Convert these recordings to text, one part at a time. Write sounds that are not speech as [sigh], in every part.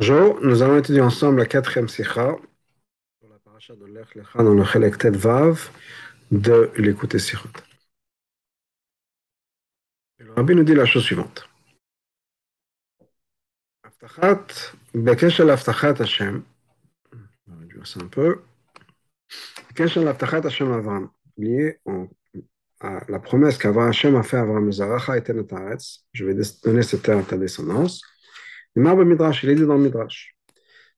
Bonjour, nous allons étudier ensemble la quatrième sikha pour la paracha de Lech Lecha dans le Chelek Tet Vav de l'écouter Sichot. Le rabbi nous dit la chose suivante. Aftachat, Bekeshel Aftachat Hashem, on va réduire ça un peu. Bekeshel Aftachat Hashem Avram, lié à la promesse qu'Avram Hashem a fait à Avram Zaracha et Tenet Haaretz, je vais donner cette terre à ta descendance. Il est dit dans le Midrash.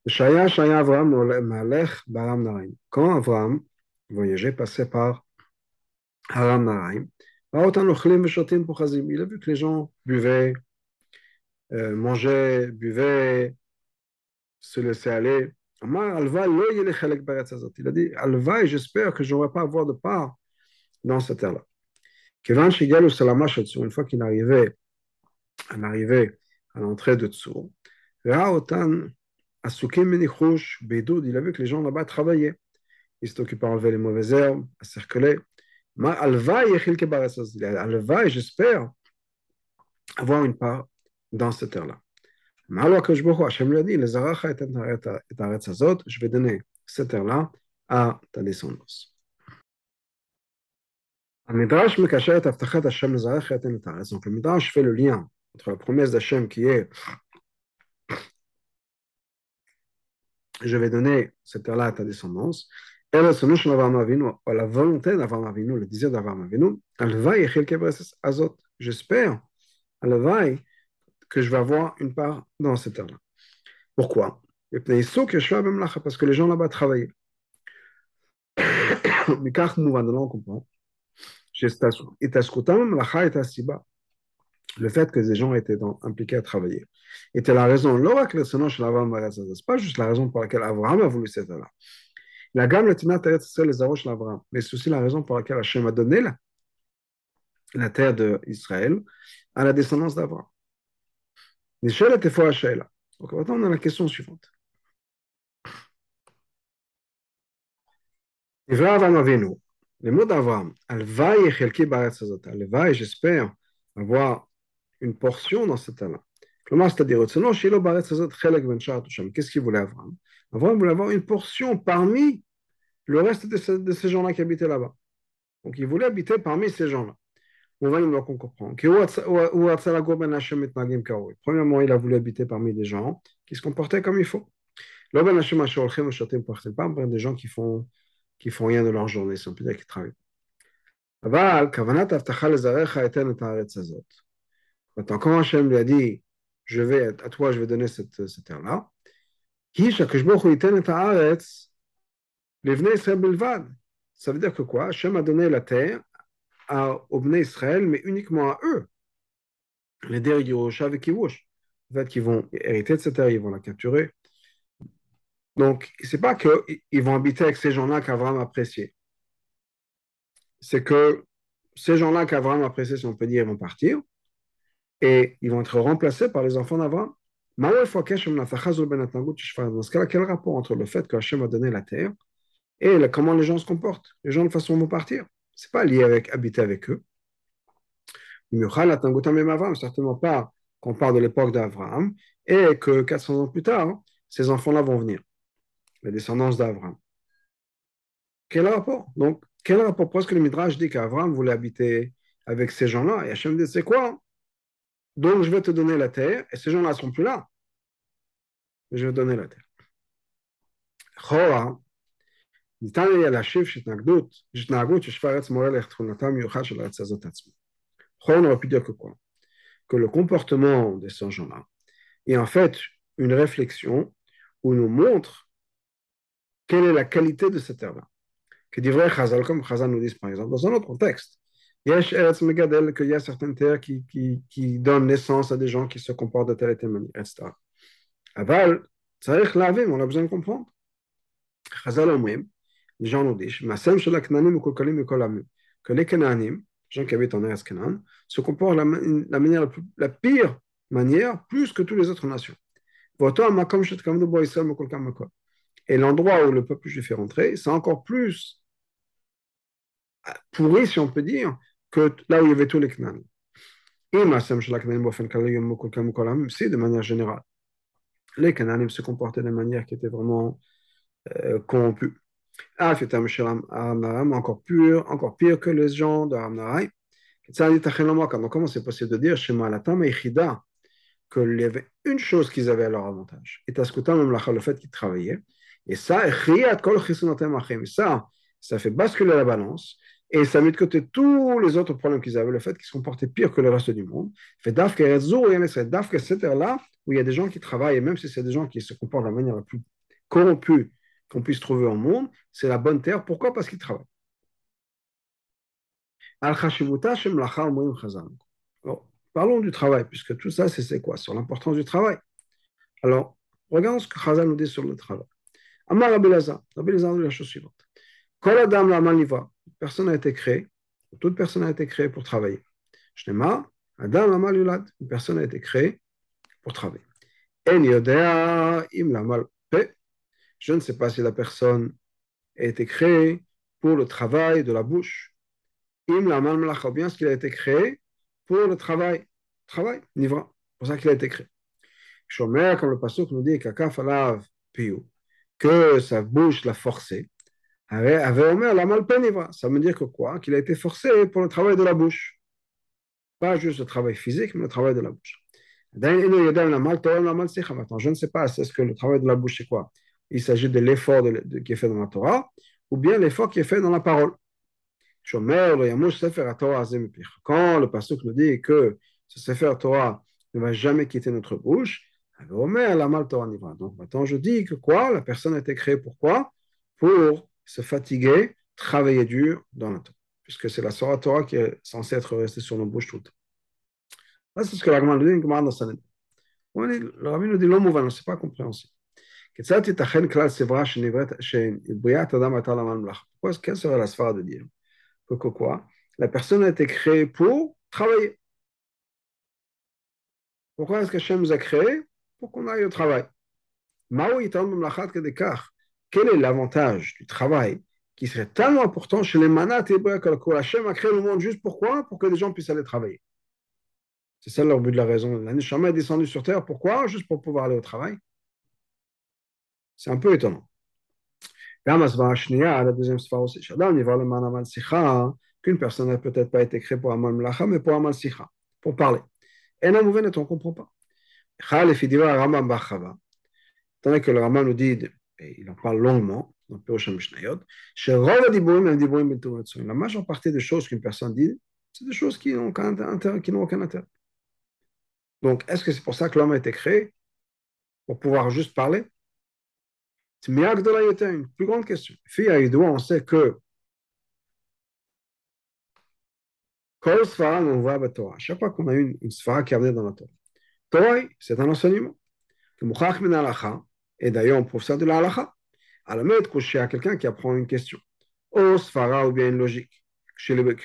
Shaya Shaya Avram Malech Baram Naraim. Quand Avram voyageait, passait par Haram Naraim, il a vu que les gens buvaient, mangeaient, buvaient, se laissaient aller. Il a dit Alva, j'espère que je n'aurai pas avoir de part dans cette terre-là. Une fois qu'il arrivait, en arrivait à l'entrée de Tsur, Raotan Asukim Menichouch Bedoud, il a vu que les gens là-bas travaillaient. Ils occupés à enlever les mauvaises herbes, à circuler. Ma alva yechil hazot. Il a Alva, j'espère avoir une part dans cette terre-là. Malo Akadosh Baruch Hu, Hashem lui a dit, les aracha et aretz hazot, je vais donner cette terre-là à ta descendance. Mekasher et Aftachat Hashem Zarech et Tenet Haaretz. Donc le Midrash fait le lien entre la promesse d'Hachem qui est je vais donner cette terre-là à ta descendance, et la solution d'Avraham Avinu, la volonté d'Avraham Avinu, le désir d'Avraham Avinu, Alvaï Azot. J'espère, Alvaï, que je vais avoir une part dans cette terre-là. Pourquoi? Parce que les gens là-bas travaillaient. [coughs] Mais car nous, on comprend le fait que des gens étaient dans, impliqués à travailler, était la raison, c'est pas juste la raison pour laquelle Abraham a voulu cette là La gamme, le Tina, les Aroches, l'Abraham. Mais c'est aussi la raison pour laquelle Hachem a donné la, la terre d'Israël à la descendance d'Abraham. Nishel était fois Donc maintenant, on a la question suivante. Les mots d'Abraham, Alvaï Chelki Baretz Alvaï, j'espère avoir une portion dans cet état-là. C'est-à-dire, qu'est-ce qu'il voulait Avram Avram voulait avoir une portion parmi le reste de, de ces gens-là qui habitaient là-bas. Donc il voulait habiter parmi ces gens-là. On va nous comprendre. Premièrement, il a voulu habiter parmi des gens qui se comportaient comme il faut. Des gens qui font, qui font rien de leur journée, si on peut dire travaillent. Maintenant, quand Hachem lui a dit, je vais, à toi, je vais donner cette, terre-là, ça veut dire que quoi? Hachem a donné la terre à, au Bnei Israël, mais uniquement à eux. Les Derigirosha avec Kivush. En fait, qu'ils vont hériter de cette terre, ils vont la capturer. Donc, c'est pas qu'ils vont habiter avec ces gens-là qu'Avram appréciait. C'est que ces gens-là qu'Avram appréciait, si on peut dire, ils vont partir et ils vont être remplacés par les enfants d'Abraham. Dans ce cas-là, quel rapport entre le fait qu'Hachem a donné la terre et comment les gens se comportent Les gens, de façon, vont partir? C'est pas lié avec habiter avec eux. Certainement pas qu'on parle de l'époque d'Abraham et que 400 ans plus tard, ces enfants-là vont venir, la descendance d'Abraham. Quel rapport? Donc, quel rapport? Parce que le Midrash dit qu'Abraham voulait habiter avec ces gens-là et Hachem dit c'est quoi? Donc, je vais te donner la terre et ces gens-là ne seront plus là. Mais je vais te donner la terre. לכאורה, ניתן יהיה להשיב שהתנגדות, שהתנהגות יושבי הארץ מורה לתכונתה המיוחד של הארץ הזאת עצמה. לכאורה, on aurait pu dire que quoi Que le comportement de ces gens-là est en fait une réflexion où nous montre quelle est la qualité de cette terre-là. Que d'ivray Chazal, comme Chazal nous dit par exemple, dans un autre contexte, Yesh qu'il y a certaines terres qui, donnent naissance à des gens qui se comportent de telle et telle manière, etc. Aval, on a besoin de comprendre. Chazal les gens nous disent, Masem que les gens qui habitent en Eretz se comportent la, la manière la, pire manière, plus que toutes les autres nations. Et l'endroit où le peuple juif est rentré, c'est encore plus euh, pourri, si on peut dire, que là où il y avait tous les Knanim. Si, de manière générale, les Knanim se comportaient de manière qui était vraiment euh, corrompue. Encore pire, encore pire que les gens de Hamnarai. Comment c'est possible de dire chez moi, Malatam et Chida qu'il y avait une chose qu'ils avaient à leur avantage Et Taskutam le fait qu'ils travaillaient. Et ça, ça, ça fait basculer la balance et ça met de côté tous les autres problèmes qu'ils avaient, le fait qu'ils se comportaient pire que le reste du monde. Fait Dafka cette là où il y a des gens qui travaillent, et même si c'est des gens qui se comportent de la manière la plus corrompue qu'on puisse trouver au monde, c'est la bonne terre. Pourquoi? Parce qu'ils travaillent. parlons du travail, puisque tout ça, c'est quoi? Sur l'importance du travail. Alors, regardons ce que Khazan nous dit sur le travail. Amar Rabbi Lazar, Rabbi Lazar dit la chose suivante. Personne n'a été créée, toute personne a été créée pour travailler. Une personne a été créée pour travailler. Yodea im la mal Je ne sais pas si la personne a été créée pour le travail de la bouche. Im la mal ou bien ce qu'il a été créé pour le travail. Travail, nivra. pour ça qu'il a été créé. Shomer, comme le pasteur nous dit, que sa bouche l'a forcé. Ça veut dire que quoi? Qu'il a été forcé pour le travail de la bouche. Pas juste le travail physique, mais le travail de la bouche. Maintenant, je ne sais pas, est-ce que le travail de la bouche, c'est quoi? Il s'agit de l'effort qui est fait dans la Torah, ou bien l'effort qui est fait dans la parole. Quand le pasteur nous dit que ce Sefer Torah ne va jamais quitter notre bouche, donc maintenant je dis que quoi? La personne a été créée pourquoi Pour se fatiguer, travailler dur dans la Torah, puisque c'est la Torah Torah qui est censée être restée sur nos bouches tout le temps. C'est ce que la Gemara nous dit, dans Sanhedrin. Le Rabbi nous dit l'homme ouvert, ce n'est pas compréhensible. Pourquoi, quelle serait la sphère de dire que quoi? La personne a été créée pour travailler. Pourquoi est-ce que Hachem nous a créés? Pour qu'on aille au travail. Quel est l'avantage du travail qui serait tellement important chez les manat et que Hachem a créé le monde juste pourquoi Pour que les gens puissent aller travailler. C'est ça leur but de la raison. La Neshama est descendue sur terre. Pourquoi? Juste pour pouvoir aller au travail. C'est un peu étonnant. La deuxième aussi. Qu'une personne n'a peut-être pas été créée pour Amal Mlacha, mais pour Amal Sicha, pour parler. Et on ne comprend pas. Tandis que le Rama nous dit, il en parle longuement, dans Pirosh Mishnayot, la majeure partie des choses qu'une personne dit, c'est des choses qui n'ont aucun intérêt. Donc, est-ce que c'est pour ça que l'homme a été créé? Pour pouvoir juste parler? C'est une plus grande question. Fille à on sait que on voit la Torah. Chaque fois qu'on a une, une sphara qui est dans la Torah. Torah, c'est un enseignement. Et d'ailleurs, on prouve ça de la halakha. À la mettre couché à quelqu'un qui apprend une question. Ou sphara ou bien une logique? Le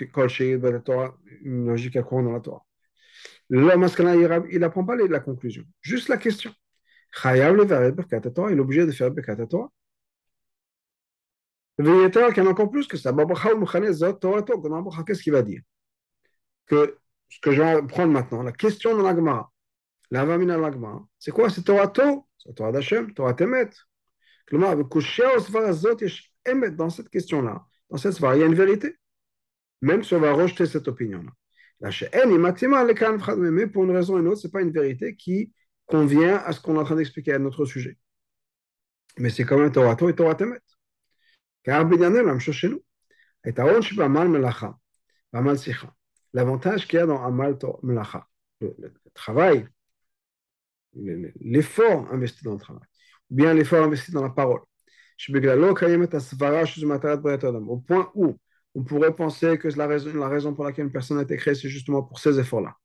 une logique à courant dans la Torah. Le il n'apprend pas la conclusion, juste la question. Il est obligé de faire Birkat Torah. Veyeter, qu'il y en a encore plus que ça. Qu'est-ce qu'il va dire? Que ce que je vais prendre maintenant, la question de l'agma, la vamina l'agma, c'est quoi? C'est Torah Torah d'Hachem, Torah Temet. Dans cette question-là, dans cette il y a une vérité. Même si on va rejeter cette opinion-là. La mais pour une raison ou une autre, ce n'est pas une vérité qui convient à ce qu'on est en train d'expliquer à notre sujet. Mais c'est quand même Torah et Torah Temet. Car la même chose chez nous. Et mal Melacha, mal Sicha. L'avantage qu'il y a dans Amal Melacha, le, travail, l'effort investi dans le travail, ou bien l'effort investi dans la parole. Au point où on pourrait penser que la raison, la raison pour laquelle une personne a été créée, c'est justement pour ces efforts-là.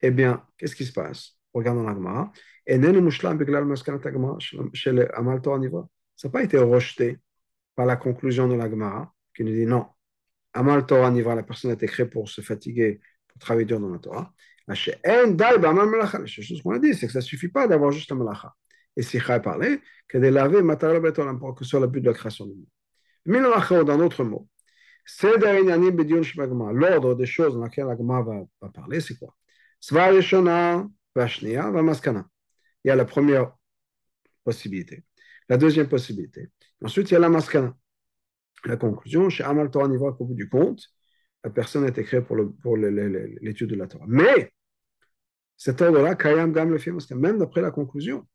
Eh bien, qu'est-ce qui se passe? Regardons l'Agmara. Ça n'a pas été rejeté par la conclusion de l'Agmara, qui nous dit non. Amal Torah Nivra, la personne a été créée pour se fatiguer, pour travailler dur dans la Torah. La chose qu'on a dit, c'est que ça ne suffit pas d'avoir juste la malacha. Et si Chai parlait, que de laver matériel pour que ce soit le but de la création du monde. Mais dans d'autres mots, L'ordre des choses dans lesquelles la va, va parler, c'est quoi? Il y a la première possibilité. La deuxième possibilité. Ensuite, il y a la maskana. La conclusion, chez Amal Torah qu'au bout du compte, la personne a été créée pour, le, pour l'étude de la Torah. Mais, cet ordre-là, Kayam Gam le même d'après la conclusion,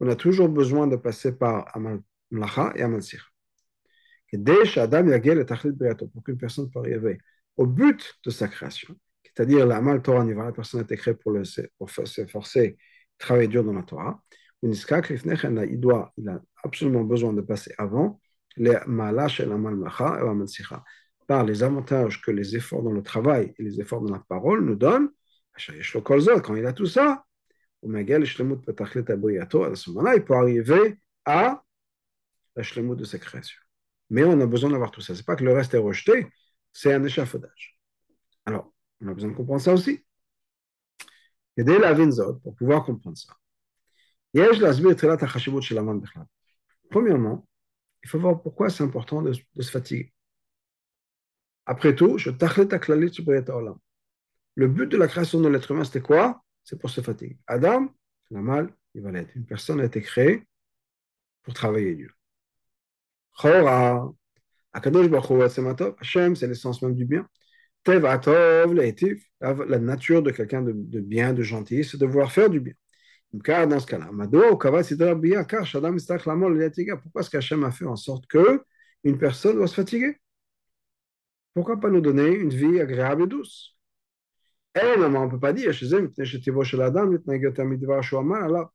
on a toujours besoin de passer par Amal Mlacha et Amal Sir. Pour qu'une personne puisse arriver au but de sa création, c'est-à-dire l'Amal Torah la personne a été créée pour, le, pour travailler dur dans la Torah. Il doit, il a absolument besoin de passer avant les Malash et l'Amal Mlacha et Amal Sir par les avantages que les efforts dans le travail et les efforts dans la parole nous donnent, quand il a tout ça, à ce moment-là, il peut arriver à la de sa création. Mais on a besoin d'avoir tout ça. Ce n'est pas que le reste est rejeté, c'est un échafaudage. Alors, on a besoin de comprendre ça aussi. Et dès la vinzot, pour pouvoir comprendre ça, Premièrement, il faut voir pourquoi c'est important de se fatiguer. Après tout, je Le but de la création de l'être humain, c'était quoi? C'est pour se fatiguer. Adam, la mal, il va l'être. Une personne a été créée pour travailler. Chora, Akadosh Hashem, c'est l'essence même du bien. Tev Atov, la nature de quelqu'un de, bien, de gentil, c'est de vouloir faire du bien. Dans ce cas-là, pourquoi est-ce qu'Hachem a fait en sorte que une personne doit se fatiguer? Pourquoi pas nous donner une vie agréable et douce? Eh, on ne peut pas dire, alors,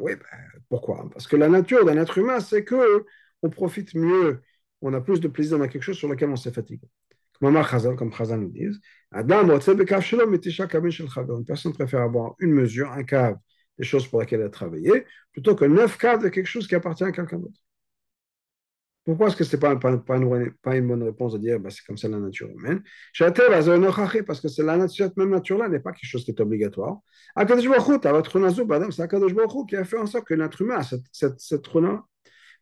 oui, ben, pourquoi? Parce que la nature d'un être humain, c'est que on profite mieux, on a plus de plaisir dans quelque chose sur lequel on s'est fatigué. Comme Chazal nous dit, une personne préfère avoir une mesure, un cadre des choses pour lesquelles elle a travaillé, plutôt que neuf cadres de quelque chose qui appartient à quelqu'un d'autre. Pourquoi est-ce que ce n'est pas, une, bonne réponse de dire bah, c'est comme ça la nature humaine? Parce que la cette même nature-là n'est pas quelque chose qui est obligatoire. C'est qui a fait en sorte que l'être humain a cette, cette, cette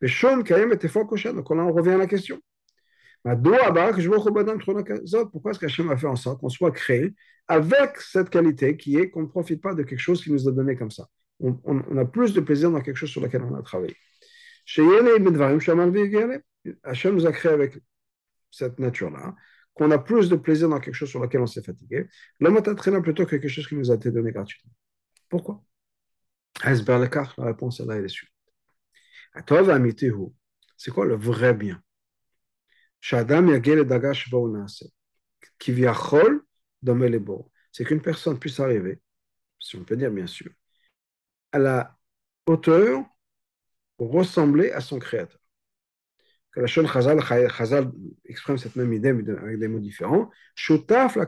Mais Shon Kayem était fort coché. Donc là, on revient à la question. Pourquoi est-ce qu'Hachem a fait en sorte qu'on soit créé avec cette qualité qui est qu'on ne profite pas de quelque chose qui nous a donné comme ça? On a plus de plaisir dans quelque chose sur lequel on a travaillé. Hachem nous a créé avec cette nature-là, qu'on a plus de plaisir dans quelque chose sur lequel on s'est fatigué. Est entraîné plutôt que quelque chose qui nous a été donné gratuitement. Pourquoi? La réponse est là, est suivante. C'est quoi le vrai bien? C'est qu'une personne puisse arriver, si on peut dire bien sûr, à la hauteur ressembler à son créateur. Que la Chazal, Chazal exprime cette même idée, mais avec des mots différents. La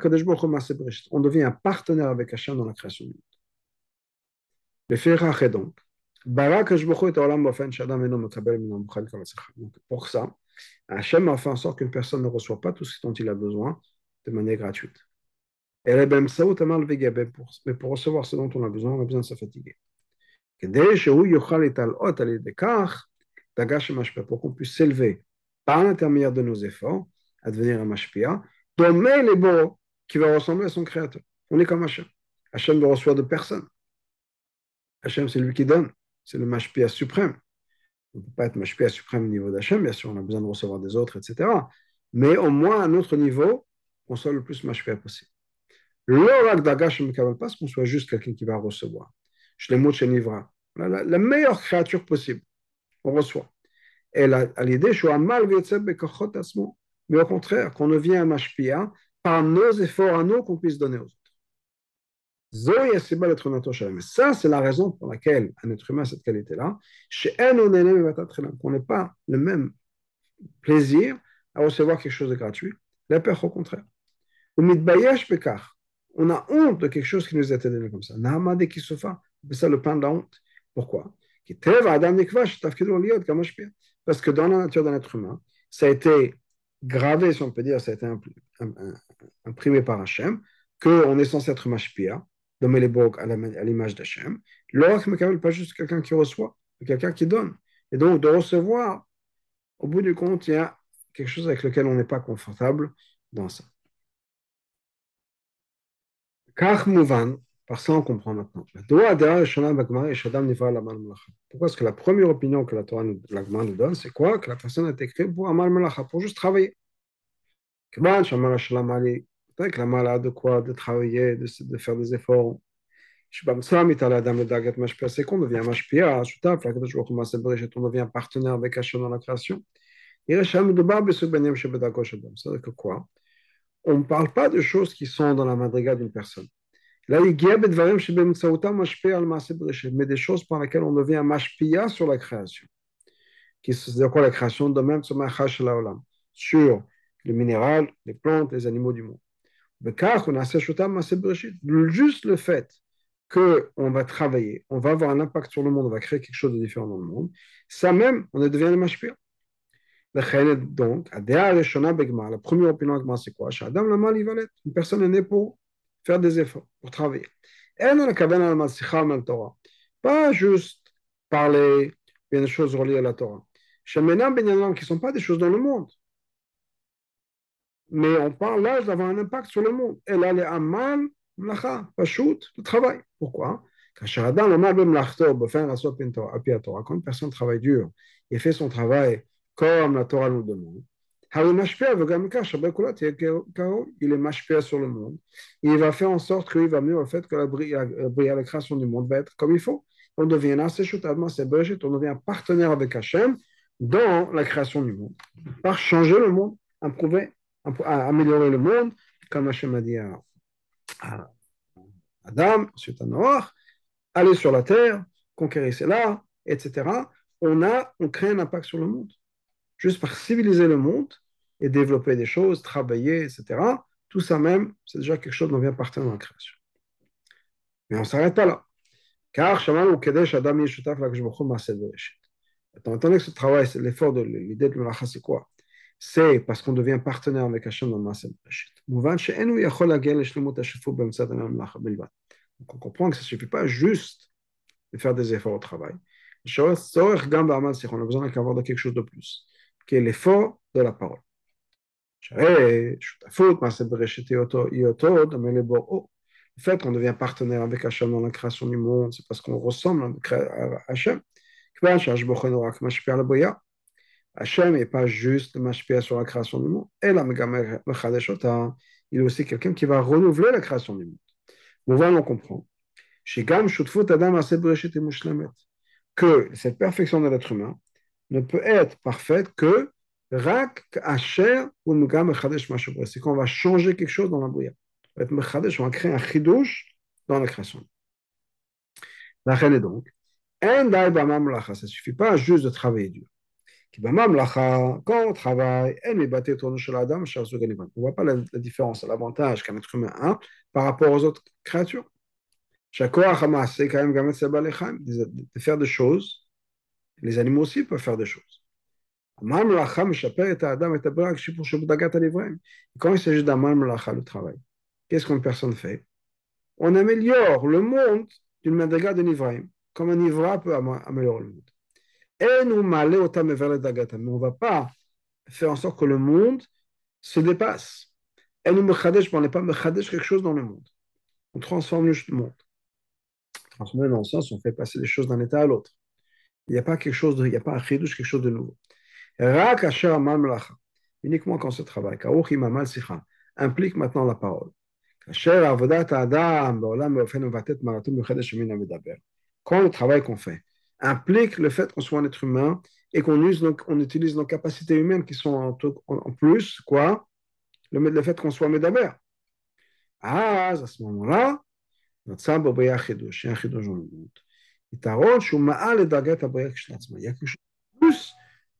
On devient un partenaire avec Hachem dans la création du monde. Le Ferach est donc. Pour ça, Hachem a fait en sorte qu'une personne ne reçoit pas tout ce dont il a besoin de manière gratuite. Mais pour recevoir ce dont on a besoin, on a besoin de se fatiguer pour qu'on puisse s'élever par l'intermédiaire de nos efforts à devenir un mashpia, donner les beaux qui va ressembler à son créateur. On est comme Hachem. Hachem ne reçoit de personne. Hachem, c'est lui qui donne. C'est le mashpia suprême. On ne peut pas être mashpia suprême au niveau d'Hachem, bien sûr, on a besoin de recevoir des autres, etc. Mais au moins à notre niveau, qu'on soit le plus mashpia possible. L'orak d'Agash ne pas qu'on soit juste quelqu'un qui va recevoir. Je les chez Nivra la, la, meilleure créature possible. On reçoit. Et à l'idée, mais au contraire, qu'on devient un mashpia par nos efforts à nous qu'on puisse donner aux autres. Ça, c'est la raison pour laquelle un être humain a cette qualité-là. Qu'on n'ait pas le même plaisir à recevoir quelque chose de gratuit. La peur, au contraire. On a honte de quelque chose qui nous été donné comme ça. Ça le pain de la honte. Pourquoi? Parce que dans la nature d'un être humain, ça a été gravé, si on peut dire, ça a été imprimé par Hachem, qu'on est censé être mashpia, nommer les à l'image d'Hachem. Ne pas juste quelqu'un qui reçoit, mais quelqu'un qui donne. Et donc, de recevoir, au bout du compte, il y a quelque chose avec lequel on n'est pas confortable dans ça. Par ça, on comprend maintenant. Pourquoi est-ce que la première opinion que la Torah nous, la nous donne, c'est quoi? Que la personne a été créée pour Amal Malacha, pour juste travailler. Que la malade de quoi? De travailler, de, de faire des efforts. C'est qu'on devient mashpia, on devient partenaire avec Hachem dans la création. C'est-à-dire que quoi? On ne parle pas de choses qui sont dans la madriga d'une personne. Y a mais des choses par lesquelles on devient mashpia sur la création. C'est-à-dire quoi la création de même sur le minéral, les plantes, les animaux du monde. Juste le fait qu'on va travailler, on va avoir un impact sur le monde, on va créer quelque chose de différent dans le monde, ça même, on devient le mashpia. Donc, la première opinion, c'est quoi? Une personne est née pour faire des efforts, pour travailler. Pas juste parler des choses reliées à la Torah. Qui ne sont pas des choses dans le monde. Mais on parle là d'avoir un impact sur le monde. Et là, les amal, mlacha, pashut, le travail. Pourquoi? Quand une personne travaille dur et fait son travail comme la Torah nous demande, il est mashpia sur le monde. Il va faire en sorte qu'il va mieux au fait que la, la, création du monde va être comme il faut. On devient on devient partenaire avec Hachem dans la création du monde, par changer le monde, améliorer le monde, comme Hachem a dit à, Adam, ensuite à Noach, aller sur la terre, conquérir cela, etc. On, a, on crée un impact sur le monde. Juste par civiliser le monde, et développer des choses, travailler, etc. Tout ça même, c'est déjà quelque chose dont vient partir dans la création. Mais on ne s'arrête pas là. Car Shaman Kedesh Adam Yeshutaf Lakshbochum Mased. Étant donné que ce travail, l'effort de l'idée de Melacha, c'est quoi? C'est parce qu'on devient partenaire avec Hachem dans Mased Bereshit. She'enu. Donc on comprend que ça ne suffit pas juste de faire des efforts au travail. On a besoin d'avoir quelque chose de plus, qui est l'effort de la parole. Le fait qu'on devient partenaire avec Hachem dans la création du monde, c'est parce qu'on ressemble à Hachem. Hachem n'est pas juste le mashpia sur la création du monde. Et la il est aussi quelqu'un qui va renouveler la création du monde. On va on comprend. Que cette perfection de l'être humain ne peut être parfaite que c'est qu'on va changer quelque chose dans la bouillie. On va créer un chidouche dans la création. La reine est donc, ça ne suffit pas juste de travailler dur. Quand on travaille, on ne voit pas la, différence, l'avantage qu'un être humain a par rapport aux autres créatures. C'est quand même de faire des choses. Les animaux aussi peuvent faire des choses. Quand il s'agit d'amal melacha, le travail, qu'est-ce qu'une personne fait On améliore le monde d'une madriga de nivraim, comme un ivra peut améliorer le monde. Et nous malé otam vers le dagata, mais on ne va pas faire en sorte que le monde se dépasse. Et nous mechadesh, on n'est pas mechadesh quelque chose dans le monde. On transforme le monde. Transformer dans le sens, on fait passer des choses d'un état à l'autre. Il n'y a pas quelque chose de, il n'y a pas un quelque chose de nouveau. Uniquement quand implique maintenant la parole. Quand le travail qu'on fait implique le fait qu'on soit un être humain et qu'on on utilise nos capacités humaines qui sont en, plus, le, fait qu'on soit médaber. Ah, à ce moment-là, il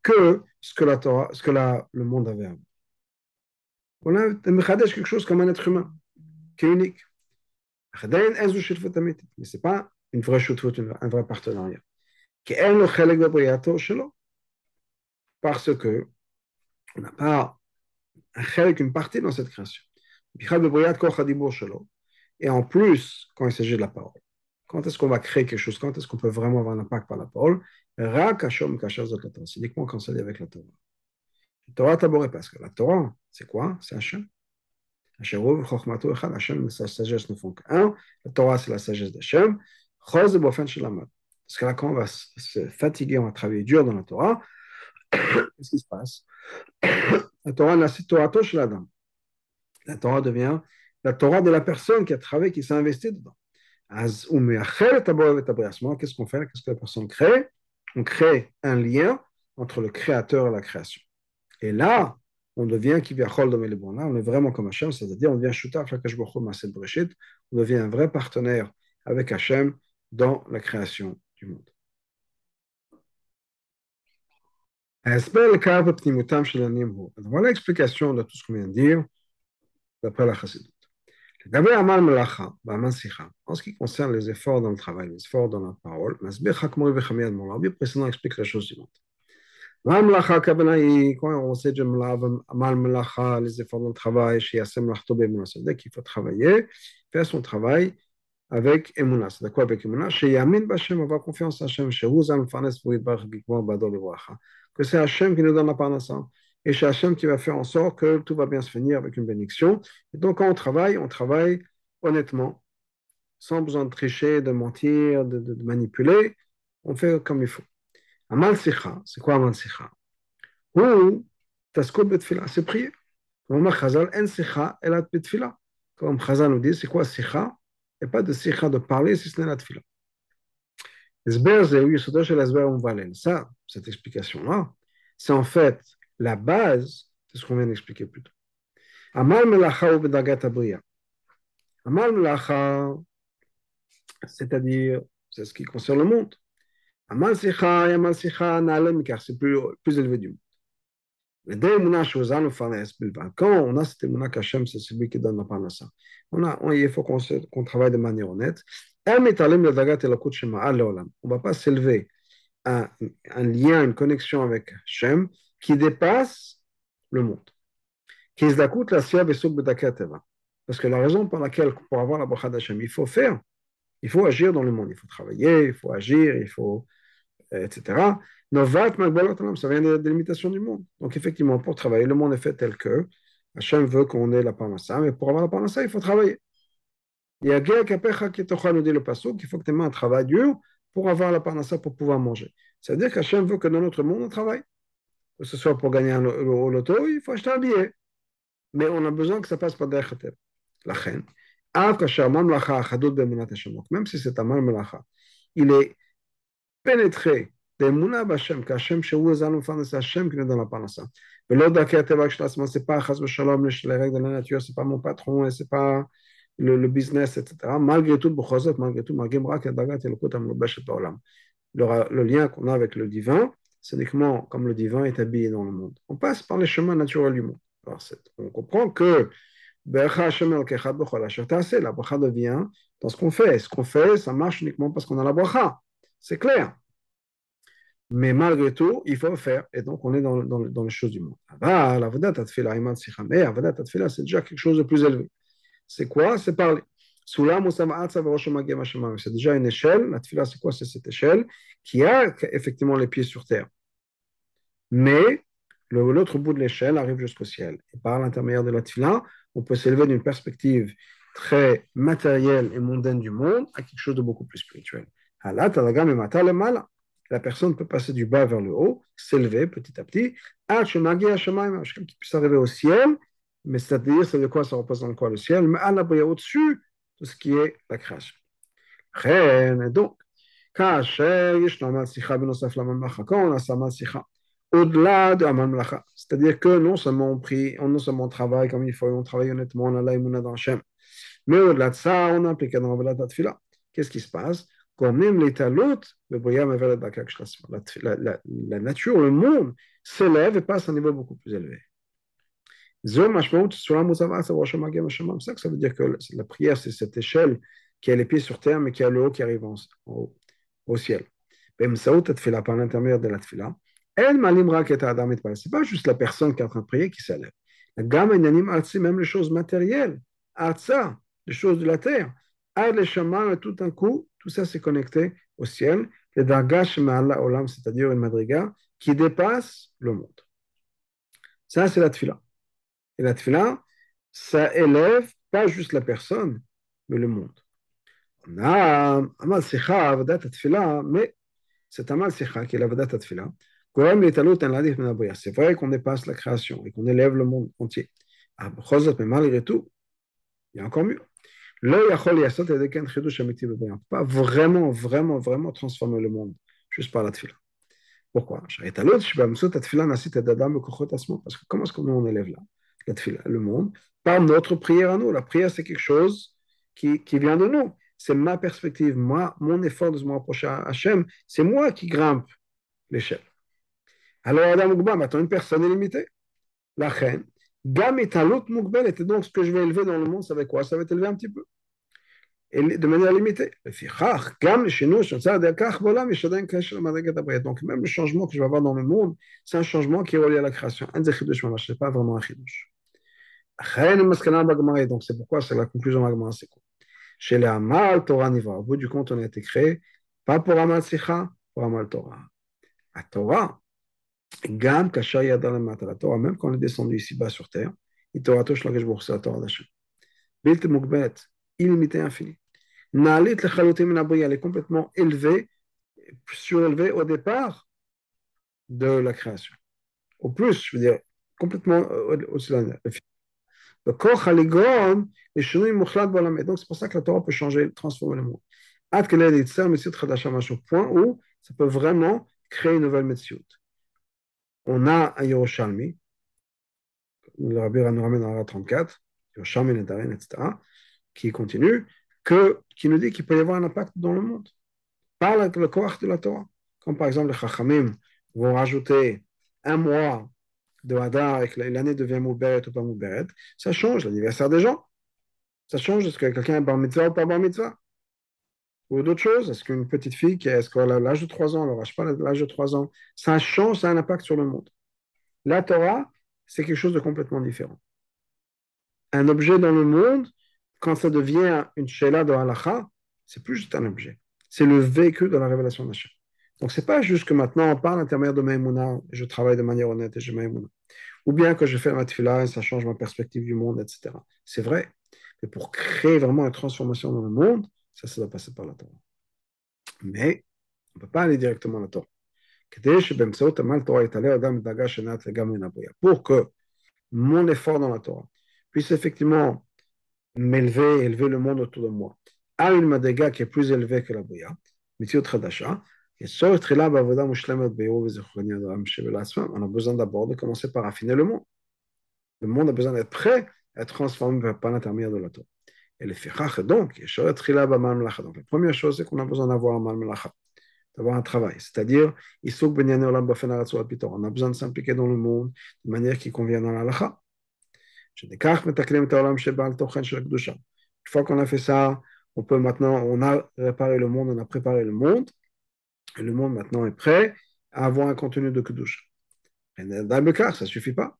que ce que, la Torah, ce que la, le monde avait avant. On a quelque chose comme un être humain, qui est unique. Mais ce n'est pas une vraie chutfut, un vrai partenariat. Parce que on n'a pas un une partie dans cette création. Et en plus, quand il s'agit de la parole, quand est-ce qu'on va créer quelque chose Quand est-ce qu'on peut vraiment avoir un impact par la parole c'est uniquement quand c'est avec la Torah. La Torah taboré parce que la Torah, c'est quoi? C'est Hachem. Hachem, sa sagesse ne font qu'un. La Torah, c'est la sagesse d'Hachem. Parce que là, quand on va se fatiguer, on va travailler dur dans la Torah, [coughs] qu'est-ce qui se passe? [coughs] La Torah, c'est Torah chez la. La Torah devient la Torah de la personne qui a travaillé, qui s'est investi dedans. À ce moment, qu'est-ce qu'on fait? Qu'est-ce que la personne crée? On crée un lien entre le créateur et la création. Et là, on devient qui vient on est vraiment comme Hachem, c'est-à-dire on devient Shutaf on devient un vrai partenaire avec Hachem dans la création du monde. Voilà l'explication de tout ce qu'on vient de dire d'après la Chassidut. En ce qui concerne les efforts dans le travail, les efforts dans la parole, le précédent explique la chose suivante. Quand on sait mal melacha, les efforts dans le travail, chez Yassem Lachtobe c'est-à-dire qu'il faut travailler, faire son travail avec. C'est quoi avec Emouna Chez Yamin Bachem, avoir confiance en Hachem, chez Ouzam Fanes que c'est Hachem qui nous donne la parnassa. Et c'est Hachem qui va faire en sorte que tout va bien se finir avec une bénédiction. Et donc, quand on travaille, on travaille honnêtement, sans besoin de tricher, de mentir, de, manipuler. On fait comme il faut. Amal Sikha, c'est quoi Amal Sikha? Ou Tasko Betfila, c'est prier. Comme Chazal, En Sikha, Elat Betfila. Comme Chazal nous dit, c'est quoi Sikha? Et pas de Sikha de parler si ce n'est la Tfila. Ça, cette explication-là, c'est en fait la base de ce qu'on vient d'expliquer plus tôt. Amal Melacha ou Bedagat Abriya. Amal Melacha, c'est-à-dire, c'est ce qui concerne le monde. Amal Sicha et Amal Sicha Nalem, car c'est plus, plus élevé du monde. Mais dès quand on a cette émouna qu'Hachem, c'est celui qui donne la parnassa. On a, on, il faut qu'on qu travaille de manière honnête. On ne va pas s'élever à un lien, une connexion avec Hachem qui dépasse le monde. Parce que la raison pour laquelle, pour avoir la bracha d'Hachem, il faut faire, il faut agir dans le monde, il faut travailler, il faut agir, il faut, euh, etc. Ça vient des limitations du monde. Donc effectivement, pour travailler, le monde est fait tel que Hachem veut qu'on ait la parnassa, mais pour avoir la parnassa, il faut travailler. Il y a Kapecha qui nous dit le passo qu'il faut que tu aies un dur pour avoir la parnassa, pour pouvoir manger. C'est-à-dire qu'Hachem veut que dans notre monde, on travaille Que ce soit pour gagner un loto, il faut acheter un billet. Mais on a besoin que ça passe par derrière la reine. Même si c'est un mal melacha, il est pénétré באמונה בהשם, כהשם שהוא עזר לנו לפרנס, השם qui nous donne la parnassa. ולא דרכי הטבע כשלעצמו, c'est pas חס ושלום les règles de la nature, c'est pas mon patron, c'est pas le, le business, etc. malgré tout, בכל זאת, malgré tout, מרגיעים רק את דרגת אלוקות המלובשת בעולם. Le, le lien qu'on a avec le divin, c'est uniquement comme le divin est habillé dans le monde. On passe par les chemins naturels du monde. Alors, on comprend que la bracha devient dans ce qu'on fait. Ce qu'on fait, ça marche uniquement parce qu'on a la bracha. C'est clair. Mais malgré tout, il faut faire. Et donc, on est dans, dans, dans les choses du monde. Ah, la Vodat Atfila, Iman Mais la Atfila, c'est déjà quelque chose de plus élevé. C'est quoi? C'est parler. C'est déjà une échelle. La Tfila, c'est quoi C'est cette échelle qui a effectivement les pieds sur terre. Mais l'autre bout de l'échelle arrive jusqu'au ciel. Et par l'intermédiaire de la Tfila, on peut s'élever d'une perspective très matérielle et mondaine du monde à quelque chose de beaucoup plus spirituel la personne peut passer du bas vers le haut, s'élever petit à petit, qui puisse arriver au ciel, mais c'est-à-dire, c'est de quoi ça représente quoi le ciel, mais la au-dessus de ce qui est la création. Donc, quand on a sa au-delà de Amal c'est-à-dire que non seulement on prie, non seulement travaille comme il faut, on travaille honnêtement, on a l'aïmouna dans Hachem, mais au-delà de ça, on applique dans la Qu'est-ce qui se passe? Quand même l'état l'autre, la, la, nature, le monde s'élève et passe à un niveau beaucoup plus élevé. Ça veut dire que la prière, c'est cette échelle qui a les pieds sur terre, mais qui a le haut qui arrive en, au, au ciel. Par l'intermédiaire de la tfila, c'est pas juste la personne qui est en train de prier qui s'élève. Même les choses matérielles, les choses de la terre, tout un coup, tout ça, c'est connecté au ciel. C'est-à-dire une madriga qui dépasse le monde. Ça, c'est la tfila. Et la tfila, ça élève pas juste la personne, mais le monde. On a Amal Sikha, Avadat Atfila, mais c'est Amal Sikha qui est l'Avadat Atfila. C'est vrai qu'on dépasse la création et qu'on élève le monde entier. Ah, mais malgré tout, il y a encore mieux. On ne peut pas vraiment, vraiment, vraiment transformer le monde juste par la tfila. Pourquoi? Parce que comment est-ce qu'on élève là? Le monde Par notre prière à nous. La prière, c'est quelque chose qui, qui vient de nous. C'est ma perspective, moi, mon effort de se rapprocher à Hachem, c'est moi qui grimpe l'échelle. Alors, Adam Mugba, maintenant, une personne est limitée. La reine, Gam Mugbel, donc ce que je vais élever dans le monde, ça va être quoi? Ça va être élevé un petit peu de manière limitée. Donc, même le changement que je vais avoir dans le monde, c'est un changement qui est relié à la création. Ce n'est pas vraiment un chidouche. Donc, c'est pourquoi c'est la conclusion de la c'est quoi? Chez les Amal, Torah Niva. Au bout du compte, on a été créé, pas pour Amal Sikha, pour Amal Torah. La Torah, Gam Kasha Yadal la Torah, même quand on est descendu ici-bas sur terre, il Torah Tosh Lagesh Bourse, la Torah d'Hachem. Bilt Mukbet, illimité, infini. Nalit le elle est complètement élevée, surélevée au départ de la création. Au plus, je veux dire, complètement au-dessus de la le haligon est chenouille mouchlat balam. Et donc, c'est pour ça que la Torah peut changer, transformer le monde. Ad au point où ça peut vraiment créer une nouvelle mesiut. On a un Yerushalmi, le Rabbi nous ramène dans la 34, Yerushalmi, Nedarin, etc., qui continue que, qui nous dit qu'il peut y avoir un impact dans le monde par le corps de la Torah. Comme par exemple les Chachamim vont rajouter un mois de Hadar et que l'année devient Mouberet ou pas Mouberet, ça change l'anniversaire des gens. Ça change est-ce que quelqu'un est bar mitzvah ou pas bar mitzvah? Ou d'autres choses Est-ce qu'une petite fille qui est, a l'âge de 3 ans, elle n'aura pas l'âge de 3 ans Ça change, ça a un impact sur le monde. La Torah, c'est quelque chose de complètement différent. Un objet dans le monde quand ça devient une shela de halacha, c'est plus juste un objet. C'est le véhicule de la révélation d'Hachem. Donc, c'est pas juste que maintenant on parle l'intermédiaire de Maïmouna je travaille de manière honnête et j'ai Maïmouna. Ou bien que je fais ma tefila et ça change ma perspective du monde, etc. C'est vrai. Mais pour créer vraiment une transformation dans le monde, ça, ça doit passer par la Torah. Mais on ne peut pas aller directement à la Torah. Pour que mon effort dans la Torah puisse effectivement m'élever, élever le monde autour de moi, à une madriga qui est plus élevée que la Bouya, Mitziot Khadasha, on a besoin d'abord de commencer par affiner le monde. Le monde a besoin d'être prêt à être transformé par l'intermédiaire de la Torah. Et le fichach, donc, donc, la première chose, c'est qu'on a besoin d'avoir un d'avoir un travail. C'est-à-dire, on a besoin de s'impliquer dans le monde de manière qui convient dans la lacha. Une fois qu'on a fait ça, on peut maintenant, on a réparé le monde, on a préparé le monde, et le monde maintenant est prêt à avoir un contenu de Kudusha. ça ne suffit pas.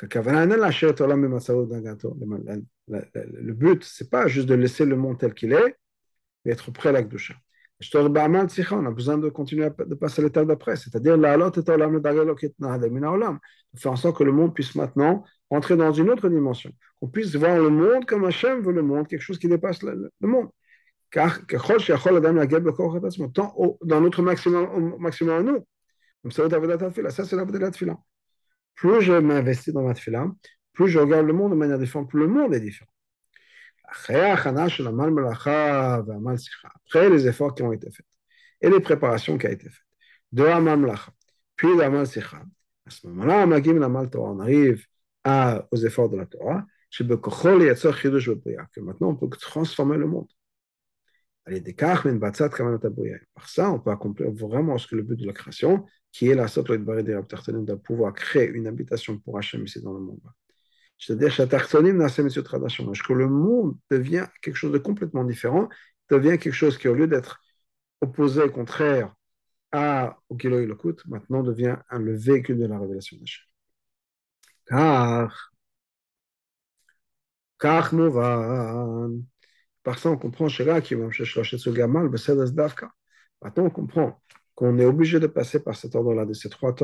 Le but, ce n'est pas juste de laisser le monde tel qu'il est, mais être prêt à la Kudusha. On a besoin de continuer de passer à l'étape d'après, c'est-à-dire de faire en sorte que le monde puisse maintenant entrer dans une autre dimension, qu'on puisse voir le monde comme Hachem veut le monde, quelque chose qui dépasse le, monde. Car dans notre maximum, maximum à nous, ça c'est la de la Plus je m'investis dans ma tefila, plus je regarde le monde de manière différente, plus le monde est différent. Après les efforts qui ont été faits et les préparations qui ont été faites. De Amal puis de Amal à ce moment-là, on arrive aux efforts de la Torah, que maintenant on peut transformer le monde. Par ça, on peut accomplir vraiment ce que le but de la création, qui est la de pouvoir créer une habitation pour Hachem ici dans le monde. C'est-à-dire que le monde devient quelque chose de complètement différent, devient quelque chose qui, au lieu d'être opposé, contraire à, au Kilo maintenant devient un, le véhicule de la révélation d'Hachem. Car, car par ça on comprend Maintenant on comprend qu'on est obligé de passer par cet ordre-là, de ces trois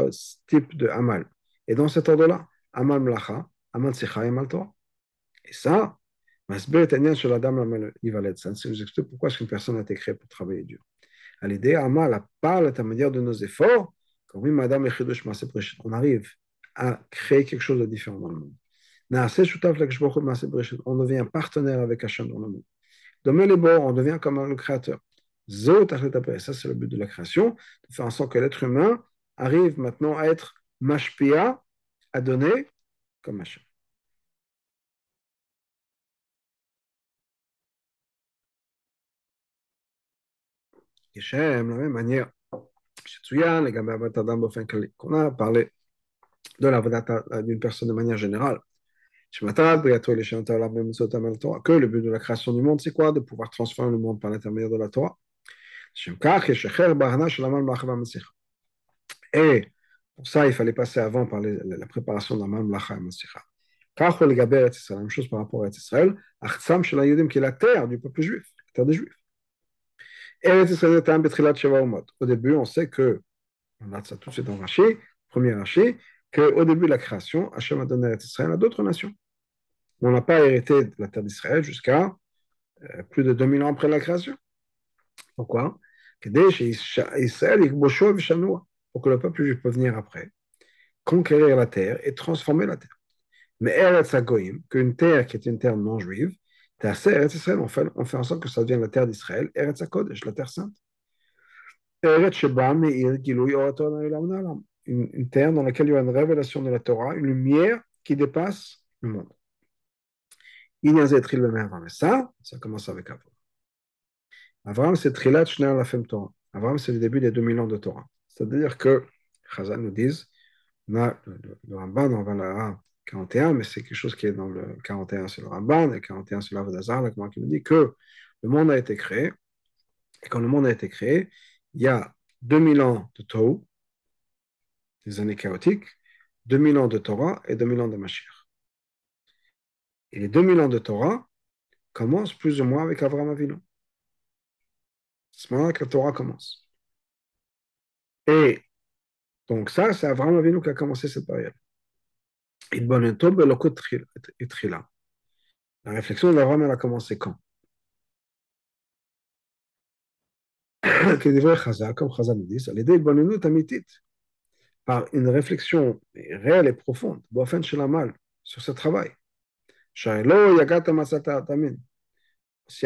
types de Amal. Et dans cet ordre-là, Amal Mlacha, Amal Sikha et Amal Torah. Et ça, ça nous explique pourquoi est-ce qu'une personne a été créée pour travailler dur. À l'idée, Amal, parle à manière de nos efforts, quand oui, Madame on arrive à créer quelque chose de différent dans le monde. On devient partenaire avec Hachem dans le monde. On devient comme le créateur. Ça, c'est le but de la création, de faire en sorte que l'être humain arrive maintenant à être mashpia, à donner comme Hachem. Geshem, de la même manière, qu'on a parlé de la d'une personne de manière générale. Que le but de la création du monde, c'est quoi? De pouvoir transformer le monde par l'intermédiaire de la Torah. Et pour ça, il fallait passer avant par la préparation de la Mamlacha et la même chose par rapport à Israël. Achsam est la terre du peuple juif, la terre des Juifs. Au début, on sait que, on a ça tout de suite en Rashi, premier Rashi, qu'au début de la création, Hachem a donné à Israël à d'autres nations. On n'a pas hérité de la terre d'Israël jusqu'à euh, plus de 2000 ans après la création. Pourquoi? Pour que le peuple juif puisse venir après, conquérir la terre et transformer la terre. Mais Eretz Hagoyim, qu'une terre qui est une terre non juive, on fait, on fait en sorte que ça devienne la terre d'Israël, Eretz HaKodesh, la terre sainte. Une, une terre dans laquelle il y a une révélation de la Torah, une lumière qui dépasse le monde. Ça, commence avec Avram. Avram, c'est Trilat Shner la Fem Torah. Avram, c'est le début des 2000 ans de Torah. C'est-à-dire que, Chazal nous disent, on a le, le Ramban, va là 41, mais c'est quelque chose qui est dans le 41 sur le Ramban, et 41 sur l'Avodazar, là, qui nous dit que le monde a été créé, et quand le monde a été créé, il y a 2000 ans de Tohu, des années chaotiques, 2000 ans de Torah et 2000 ans de Mashiach. Et les 2000 ans de Torah commencent plus ou moins avec Avraham Avinu. C'est ce moment-là que la Torah commence. Et donc ça, c'est Avraham Avinu qui a commencé cette période. La réflexion d'Abraham, elle a commencé quand? [coughs] Comme Chazal nous dit, par une réflexion réelle et profonde, sur ce travail. S'il n'y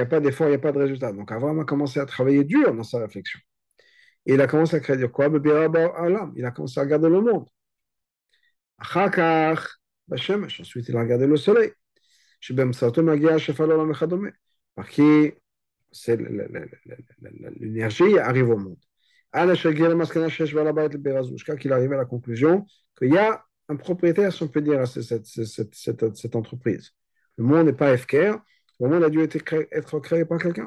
a pas d'effort, il n'y a pas de résultat. Donc Abraham a commencé à travailler dur dans sa réflexion. Et il a commencé à créer quoi? Il a commencé à regarder le monde. Ensuite, il a regardé le soleil. Par qui? L'énergie arrive au monde. Jusqu'à qu'il arrive à la conclusion qu'il y a un propriétaire, si on peut dire, à cette, entreprise. Le monde n'est pas FKR, le monde a dû être créé, être créé par quelqu'un.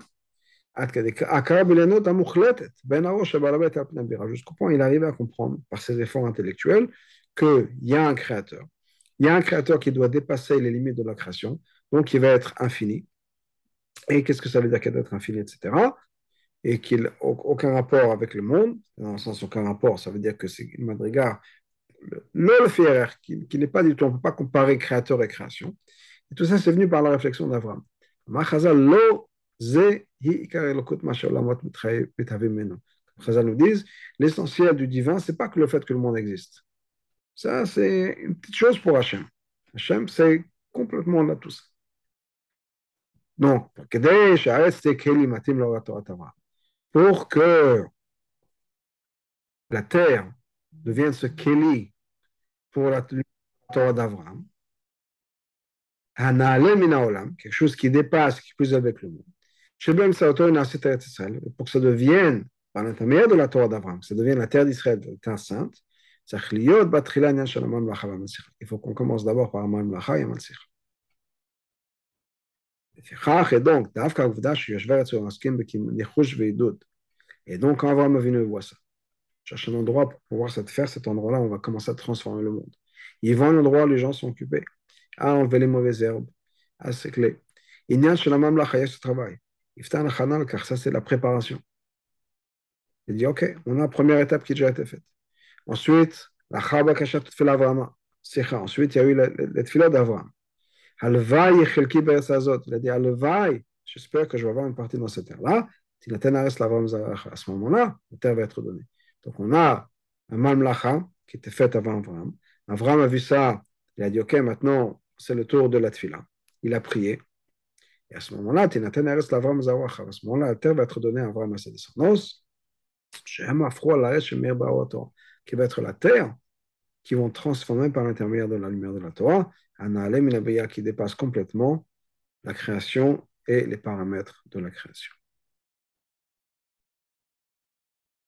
Jusqu'au point, il arrive à comprendre par ses efforts intellectuels qu'il y a un créateur. Il y a un créateur qui doit dépasser les limites de la création, donc il va être infini. Et qu'est-ce que ça veut dire qu'il doit être infini, etc. Et qu'il n'a aucun rapport avec le monde, dans le sens aucun rapport, ça veut dire que c'est une madriga, le qui, qui n'est pas du tout, on ne peut pas comparer créateur et création. Et tout ça, c'est venu par la réflexion d'Avram. Chazal nous disent, l'essentiel du divin, c'est pas que le fait que le monde existe. Ça, c'est une petite chose pour Hachem. Hachem, c'est complètement là tout ça. Donc, pour que la terre devienne ce Keli pour la Torah d'Abraham, quelque chose qui dépasse, qui est plus avec le monde. Pour que ça devienne, par l'intermédiaire de la Torah d'Abraham, que ça devienne la terre d'Israël, la terre sainte, il faut qu'on commence d'abord par Aman Mlacha et Aman. Et donc, et donc, quand Abraham Avinu voit ça, cherche un endroit pour pouvoir faire cet endroit-là, on va commencer à transformer le monde. Il va un endroit où les gens sont occupés à enlever les mauvaises herbes, à sécler. Il n'y a ce travail. car ça, c'est la préparation. Il dit, OK, on a la première étape qui a déjà été faite. Ensuite, la Chaba Kashat. Ensuite, il y a eu la, la, d'Avraham. Il a dit Halvaï, j'espère que je vais avoir une partie dans cette terre-là. À ce moment-là, la terre va être donnée. Donc on a un Malmlacha qui était fait avant Avram. Avram a vu ça, il a dit Ok, maintenant c'est le tour de la tfila. Il a prié. Et à ce moment-là, à ce moment-là, la terre va être donnée à Avram à sa descendance. Qui va être la terre qui vont transformer par l'intermédiaire de la lumière de la Torah, un qui dépasse complètement la création et les paramètres de la création.